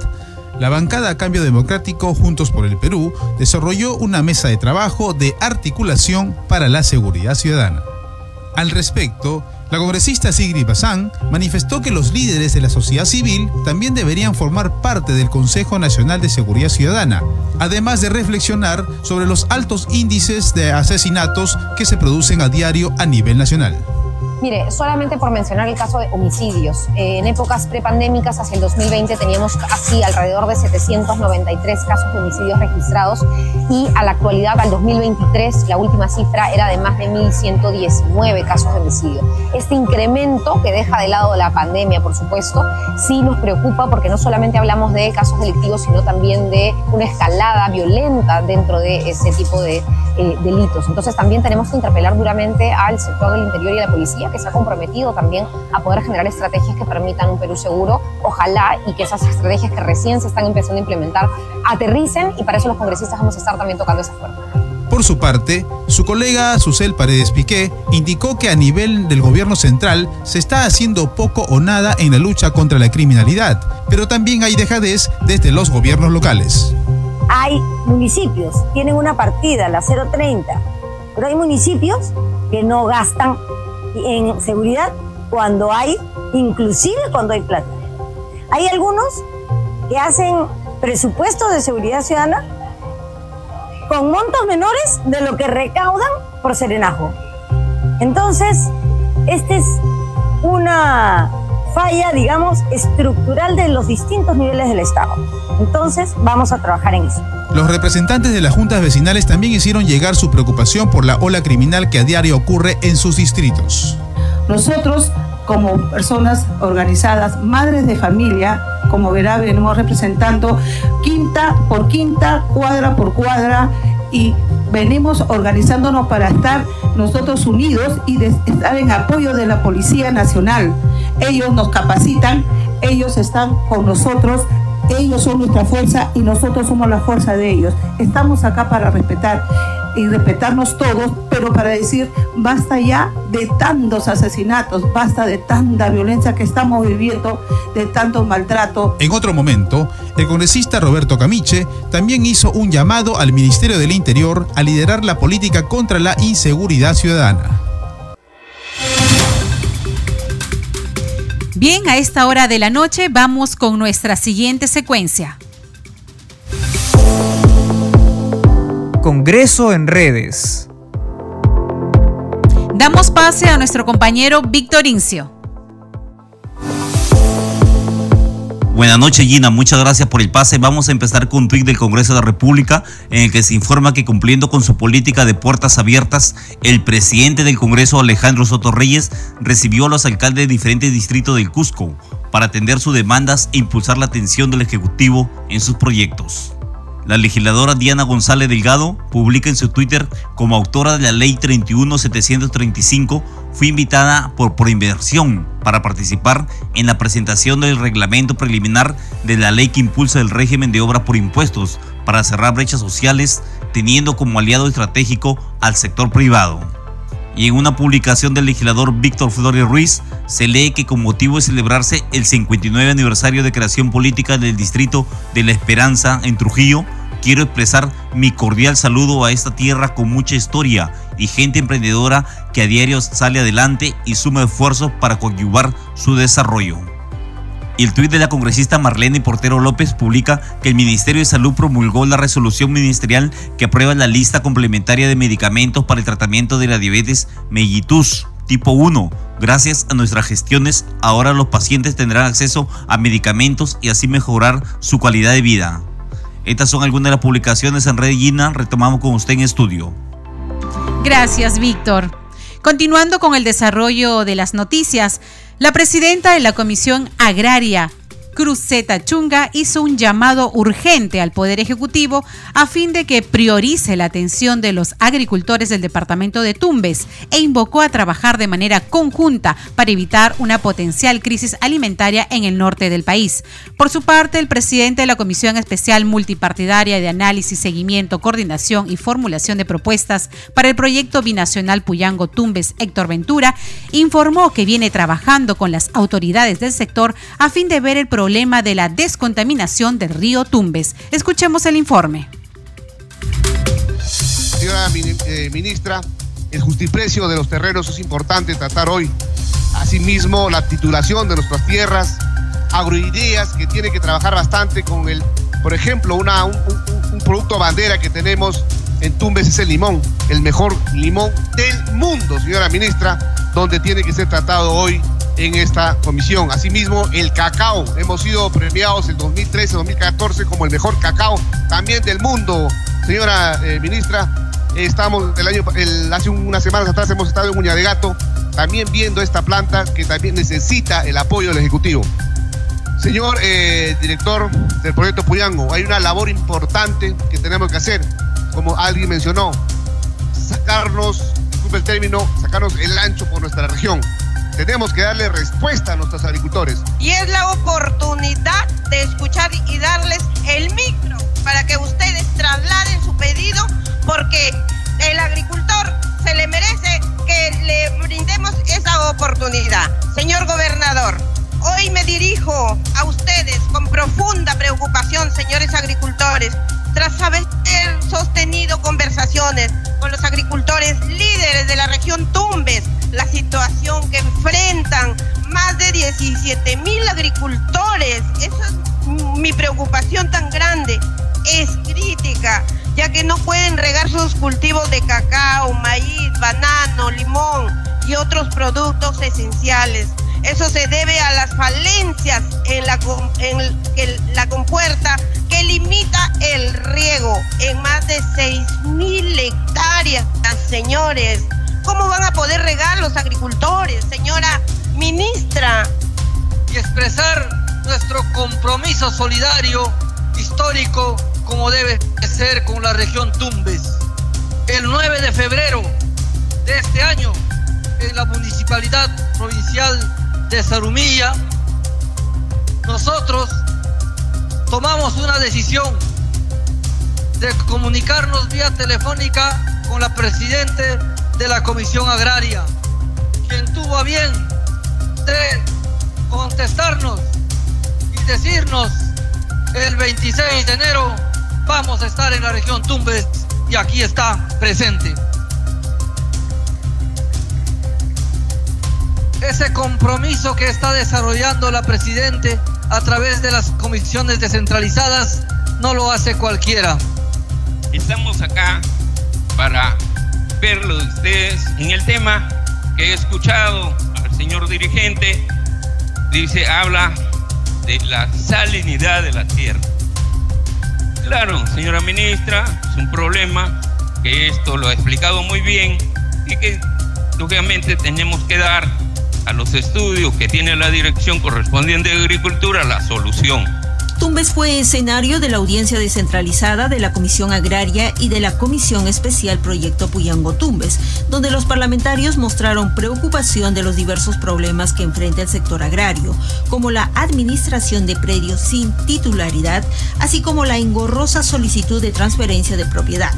Speaker 11: la bancada Cambio Democrático Juntos por el Perú desarrolló una mesa de trabajo de articulación para la seguridad ciudadana. Al respecto, la congresista Sigrid Bazán manifestó que los líderes de la sociedad civil también deberían formar parte del Consejo Nacional de Seguridad Ciudadana, además de reflexionar sobre los altos índices de asesinatos que se producen a diario a nivel nacional.
Speaker 20: Mire, solamente por mencionar el caso de homicidios. Eh, en épocas prepandémicas, hacia el 2020, teníamos así alrededor de 793 casos de homicidios registrados y a la actualidad, al 2023, la última cifra era de más de 1.119 casos de homicidio. Este incremento que deja de lado la pandemia, por supuesto, sí nos preocupa porque no solamente hablamos de casos delictivos, sino también de una escalada violenta dentro de ese tipo de eh, delitos. Entonces también tenemos que interpelar duramente al sector del interior y a la policía que se ha comprometido también a poder generar estrategias que permitan un Perú seguro. Ojalá y que esas estrategias que recién se están empezando a implementar aterricen y para eso los congresistas vamos a estar también tocando esa puerta.
Speaker 11: Por su parte, su colega Susel Paredes Piqué indicó que a nivel del gobierno central se está haciendo poco o nada en la lucha contra la criminalidad, pero también hay dejadez desde los gobiernos locales.
Speaker 21: Hay municipios, tienen una partida, la 030, pero hay municipios que no gastan en seguridad cuando hay, inclusive cuando hay plata. Hay algunos que hacen presupuestos de seguridad ciudadana con montos menores de lo que recaudan por serenajo. Entonces, esta es una falla, digamos, estructural de los distintos niveles del Estado. Entonces, vamos a trabajar en eso.
Speaker 11: Los representantes de las juntas vecinales también hicieron llegar su preocupación por la ola criminal que a diario ocurre en sus distritos.
Speaker 22: Nosotros, como personas organizadas, madres de familia, como verá, venimos representando quinta por quinta, cuadra por cuadra y venimos organizándonos para estar nosotros unidos y estar en apoyo de la Policía Nacional. Ellos nos capacitan, ellos están con nosotros ellos son nuestra fuerza y nosotros somos la fuerza de ellos. Estamos acá para respetar y respetarnos todos, pero para decir basta ya de tantos asesinatos, basta de tanta violencia que estamos viviendo, de tanto maltrato.
Speaker 11: En otro momento, el congresista Roberto Camiche también hizo un llamado al Ministerio del Interior a liderar la política contra la inseguridad ciudadana.
Speaker 2: Bien, a esta hora de la noche vamos con nuestra siguiente secuencia.
Speaker 23: Congreso en redes.
Speaker 2: Damos pase a nuestro compañero Víctor Incio.
Speaker 24: Buenas noches Gina, muchas gracias por el pase. Vamos a empezar con un tweet del Congreso de la República en el que se informa que cumpliendo con su política de puertas abiertas, el presidente del Congreso Alejandro Soto Reyes recibió a los alcaldes de diferentes distritos del Cusco para atender sus demandas e impulsar la atención del Ejecutivo en sus proyectos. La legisladora Diana González Delgado publica en su Twitter como autora de la Ley 31735 fue invitada por Proinversión para participar en la presentación del reglamento preliminar de la ley que impulsa el régimen de obra por impuestos para cerrar brechas sociales teniendo como aliado estratégico al sector privado y en una publicación del legislador Víctor Flores Ruiz se lee que con motivo de celebrarse el 59 aniversario de creación política del distrito de La Esperanza en Trujillo, quiero expresar mi cordial saludo a esta tierra con mucha historia y gente emprendedora que a diario sale adelante y suma esfuerzos para coadyuvar su desarrollo. Y el tuit de la congresista Marlene Portero López publica que el Ministerio de Salud promulgó la resolución ministerial que aprueba la lista complementaria de medicamentos para el tratamiento de la diabetes mellitus tipo 1. Gracias a nuestras gestiones, ahora los pacientes tendrán acceso a medicamentos y así mejorar su calidad de vida. Estas son algunas de las publicaciones en Red Gina. Retomamos con usted en estudio.
Speaker 2: Gracias, Víctor. Continuando con el desarrollo de las noticias, la presidenta de la Comisión Agraria, Cruzeta Chunga hizo un llamado urgente al Poder Ejecutivo a fin de que priorice la atención de los agricultores del departamento de Tumbes e invocó a trabajar de manera conjunta para evitar una potencial crisis alimentaria en el norte del país. Por su parte, el presidente de la Comisión Especial Multipartidaria de Análisis, Seguimiento, Coordinación y Formulación de Propuestas para el proyecto binacional Puyango Tumbes, Héctor Ventura, informó que viene trabajando con las autoridades del sector a fin de ver el problema problema de la descontaminación del río Tumbes. Escuchemos el informe.
Speaker 25: Señora eh, ministra, el justiprecio de los terrenos es importante tratar hoy. Asimismo, la titulación de nuestras tierras, agroideas que tiene que trabajar bastante con el, por ejemplo, una, un, un producto bandera que tenemos en Tumbes es el limón, el mejor limón del mundo, señora ministra, donde tiene que ser tratado hoy en esta comisión. Asimismo, el cacao. Hemos sido premiados en 2013-2014 como el mejor cacao también del mundo. Señora eh, ministra, estamos el año, hace unas semanas atrás hemos estado en Uña de Gato también viendo esta planta que también necesita el apoyo del Ejecutivo. Señor eh, director del proyecto Puyango, hay una labor importante que tenemos que hacer, como alguien mencionó, sacarnos, disculpe el término, sacarnos el ancho por nuestra región. Tenemos que darle respuesta a nuestros agricultores.
Speaker 26: Y es la oportunidad de escuchar y darles el micro para que ustedes trasladen su pedido porque el agricultor se le merece que le brindemos esa oportunidad. Señor gobernador, hoy me dirijo a ustedes con profunda preocupación, señores agricultores, tras haber sostenido conversaciones con los agricultores líderes de la región Tumbes, la situación que enfrentan más de 17 mil agricultores. Esa es mi preocupación tan grande. Es crítica, ya que no pueden regar sus cultivos de cacao, maíz, banano, limón y otros productos esenciales. Eso se debe a las falencias en la, en la compuerta que limita el riego en más de 6.000 hectáreas, señores. ¿Cómo van a poder regar los agricultores, señora ministra?
Speaker 27: Y expresar nuestro compromiso solidario, histórico, como debe ser con la región Tumbes. El 9 de febrero de este año, en la Municipalidad Provincial de Zarumilla, nosotros tomamos una decisión de comunicarnos vía telefónica con la Presidente de la Comisión Agraria, quien tuvo a bien de contestarnos y decirnos el 26 de enero vamos a estar en la región Tumbes y aquí está presente. Ese compromiso que está desarrollando la Presidente a través de las comisiones descentralizadas no lo hace cualquiera.
Speaker 28: Estamos acá para verlo de ustedes en el tema que he escuchado al señor dirigente. Dice, habla de la salinidad de la tierra. Claro, señora ministra, es un problema que esto lo ha explicado muy bien y que lógicamente tenemos que dar a los estudios que tiene la dirección correspondiente de Agricultura la solución.
Speaker 16: Tumbes fue escenario de la audiencia descentralizada de la Comisión Agraria y de la Comisión Especial Proyecto Puyango Tumbes, donde los parlamentarios mostraron preocupación de los diversos problemas que enfrenta el sector agrario, como la administración de predios sin titularidad, así como la engorrosa solicitud de transferencia de propiedad.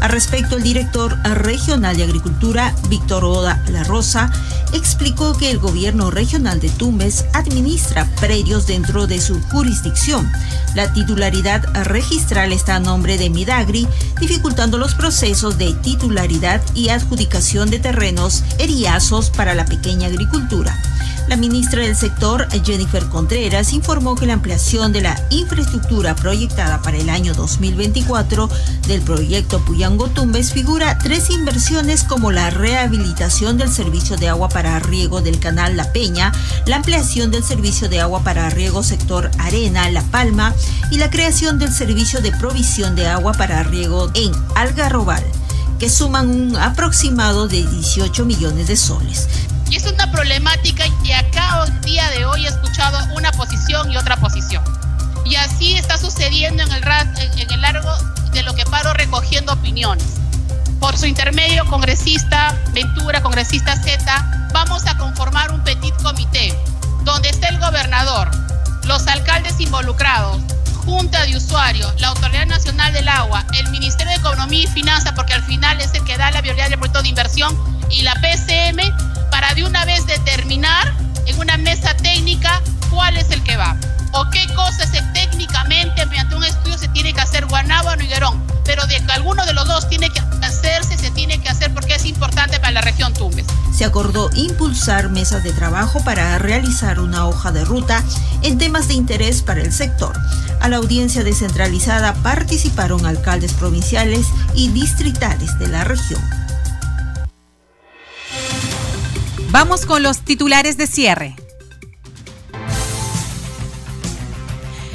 Speaker 16: Al respecto, el director regional de Agricultura, Víctor Oda La Rosa, explicó que el gobierno regional de Tumbes administra predios dentro de su jurisdicción la titularidad registral está a nombre de Midagri, dificultando los procesos de titularidad y adjudicación de terrenos eriazos para la pequeña agricultura. La ministra del sector, Jennifer Contreras, informó que la ampliación de la infraestructura proyectada para el año 2024 del proyecto Puyango Tumbes figura tres inversiones como la rehabilitación del servicio de agua para riego del canal La Peña, la ampliación del servicio de agua para riego sector Arena La Palma y la creación del servicio de provisión de agua para riego en Algarrobal que suman un aproximado de 18 millones de soles.
Speaker 29: Y es una problemática y acá el día de hoy he escuchado una posición y otra posición. Y así está sucediendo en el, en el largo de lo que paro recogiendo opiniones. Por su intermedio, congresista Ventura, congresista Z, vamos a conformar un petit comité donde esté el gobernador, los alcaldes involucrados, Junta de Usuarios, la Autoridad Nacional del Agua, el Ministerio de Economía y y la PCM para de una vez determinar en una mesa técnica cuál es el que va o qué cosas técnicamente mediante un estudio se tiene que hacer Guanábano y Guerón, pero de que alguno de los dos tiene que hacerse, se tiene que hacer porque es importante para la región Tumbes.
Speaker 16: Se acordó impulsar mesas de trabajo para realizar una hoja de ruta en temas de interés para el sector.
Speaker 30: A la audiencia descentralizada participaron alcaldes provinciales y distritales de la región.
Speaker 2: Vamos con los titulares de cierre.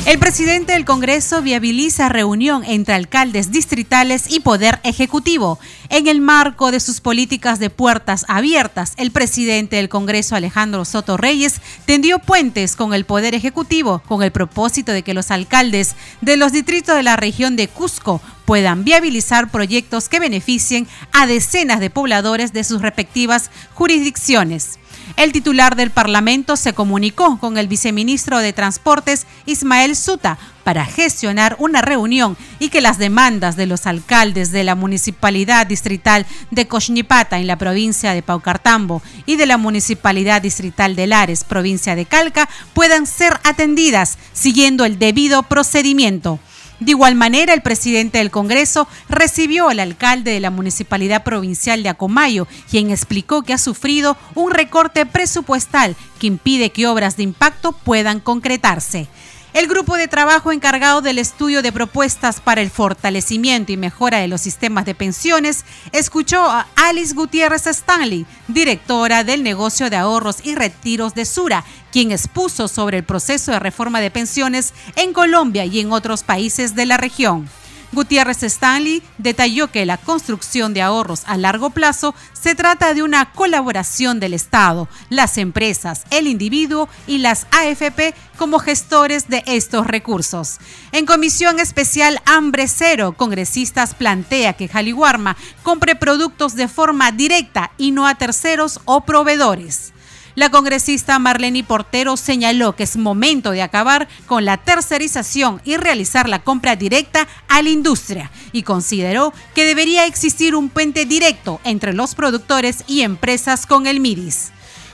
Speaker 2: El presidente del Congreso viabiliza reunión entre alcaldes distritales y poder ejecutivo. En el marco de sus políticas de puertas abiertas, el presidente del Congreso, Alejandro Soto Reyes, tendió puentes con el poder ejecutivo con el propósito de que los alcaldes de los distritos de la región de Cusco puedan viabilizar proyectos que beneficien a decenas de pobladores de sus respectivas jurisdicciones. El titular del Parlamento se comunicó con el viceministro de Transportes, Ismael Suta, para gestionar una reunión y que las demandas de los alcaldes de la Municipalidad Distrital de Coxñipata en la provincia de Paucartambo y de la Municipalidad Distrital de Lares, provincia de Calca, puedan ser atendidas siguiendo el debido procedimiento. De igual manera, el presidente del Congreso recibió al alcalde de la Municipalidad Provincial de Acomayo, quien explicó que ha sufrido un recorte presupuestal que impide que obras de impacto puedan concretarse. El grupo de trabajo encargado del estudio de propuestas para el fortalecimiento y mejora de los sistemas de pensiones escuchó a Alice Gutiérrez Stanley, directora del negocio de ahorros y retiros de Sura, quien expuso sobre el proceso de reforma de pensiones en Colombia y en otros países de la región. Gutiérrez Stanley detalló que la construcción de ahorros a largo plazo se trata de una colaboración del Estado, las empresas, el individuo y las AFP como gestores de estos recursos. En comisión especial Hambre Cero, congresistas plantea que Jaliwarma compre productos de forma directa y no a terceros o proveedores. La congresista Marlene Portero señaló que es momento de acabar con la tercerización y realizar la compra directa a la industria y consideró que debería existir un puente directo entre los productores y empresas con el MIDIS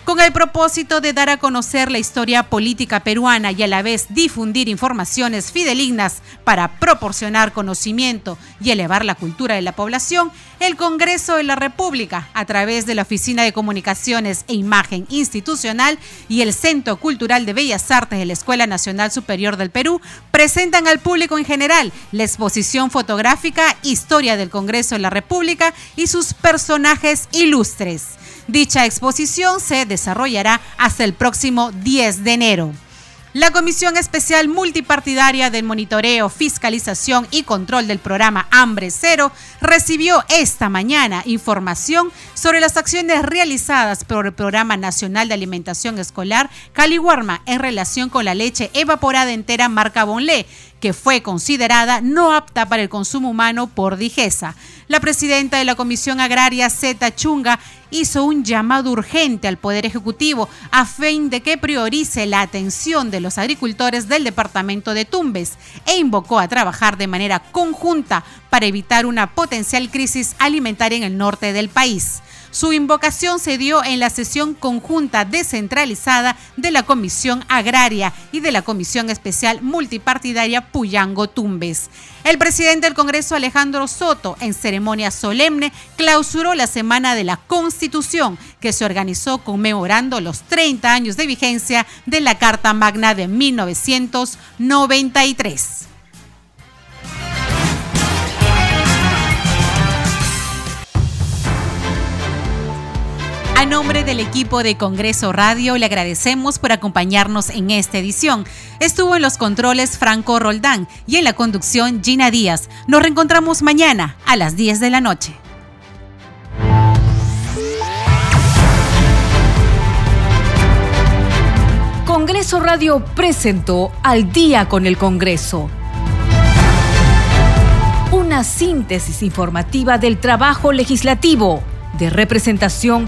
Speaker 2: con el propósito de dar a conocer la historia política peruana y a la vez difundir informaciones fidelignas para proporcionar conocimiento y elevar la cultura de la población, el Congreso de la República, a través de la Oficina de Comunicaciones e Imagen Institucional y el Centro Cultural de Bellas Artes de la Escuela Nacional Superior del Perú, presentan al público en general la exposición fotográfica Historia del Congreso de la República y sus personajes ilustres. Dicha exposición se desarrollará hasta el próximo 10 de enero. La Comisión Especial Multipartidaria del Monitoreo, Fiscalización y Control del Programa Hambre Cero recibió esta mañana información sobre las acciones realizadas por el Programa Nacional de Alimentación Escolar Caliwarma en relación con la leche evaporada entera marca Bonlé, que fue considerada no apta para el consumo humano por Digesa. La presidenta de la Comisión Agraria, Zeta Chunga, hizo un llamado urgente al Poder Ejecutivo a fin de que priorice la atención de los agricultores del departamento de Tumbes e invocó a trabajar de manera conjunta para evitar una potencial crisis alimentaria en el norte del país. Su invocación se dio en la sesión conjunta descentralizada de la Comisión Agraria y de la Comisión Especial Multipartidaria Puyango Tumbes. El presidente del Congreso, Alejandro Soto, en ceremonia solemne, clausuró la Semana de la Constitución, que se organizó conmemorando los 30 años de vigencia de la Carta Magna de 1993. Nombre del equipo de Congreso Radio, le agradecemos por acompañarnos en esta edición. Estuvo en los controles Franco Roldán y en la conducción Gina Díaz. Nos reencontramos mañana a las 10 de la noche.
Speaker 1: Congreso Radio presentó Al día con el Congreso. Una síntesis informativa del trabajo legislativo, de representación